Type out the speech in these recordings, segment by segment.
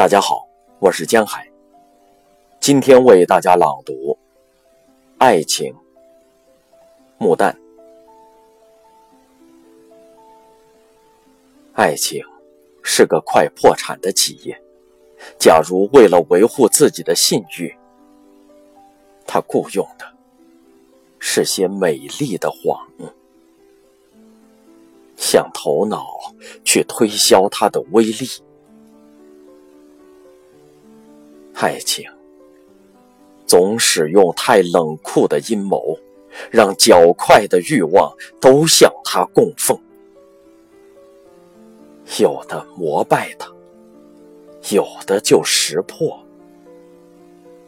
大家好，我是江海。今天为大家朗读《爱情》。木旦，爱情是个快破产的企业。假如为了维护自己的信誉，他雇佣的是些美丽的谎，向头脑去推销它的威力。爱情总使用太冷酷的阴谋，让较快的欲望都向他供奉，有的膜拜他，有的就识破，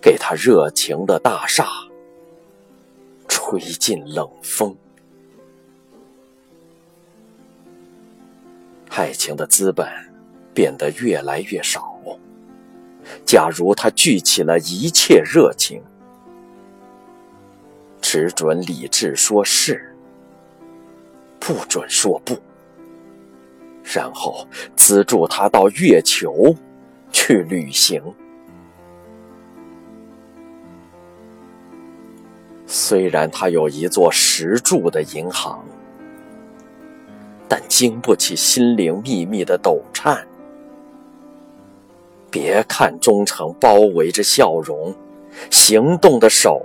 给他热情的大厦吹进冷风。爱情的资本变得越来越少。假如他聚起了一切热情，只准理智说是，不准说不，然后资助他到月球去旅行。虽然他有一座石柱的银行，但经不起心灵秘密的抖颤。别看忠诚包围着笑容，行动的手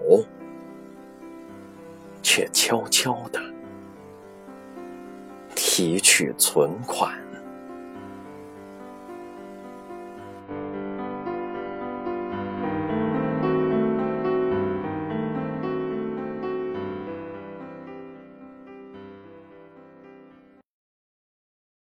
却悄悄地提取存款。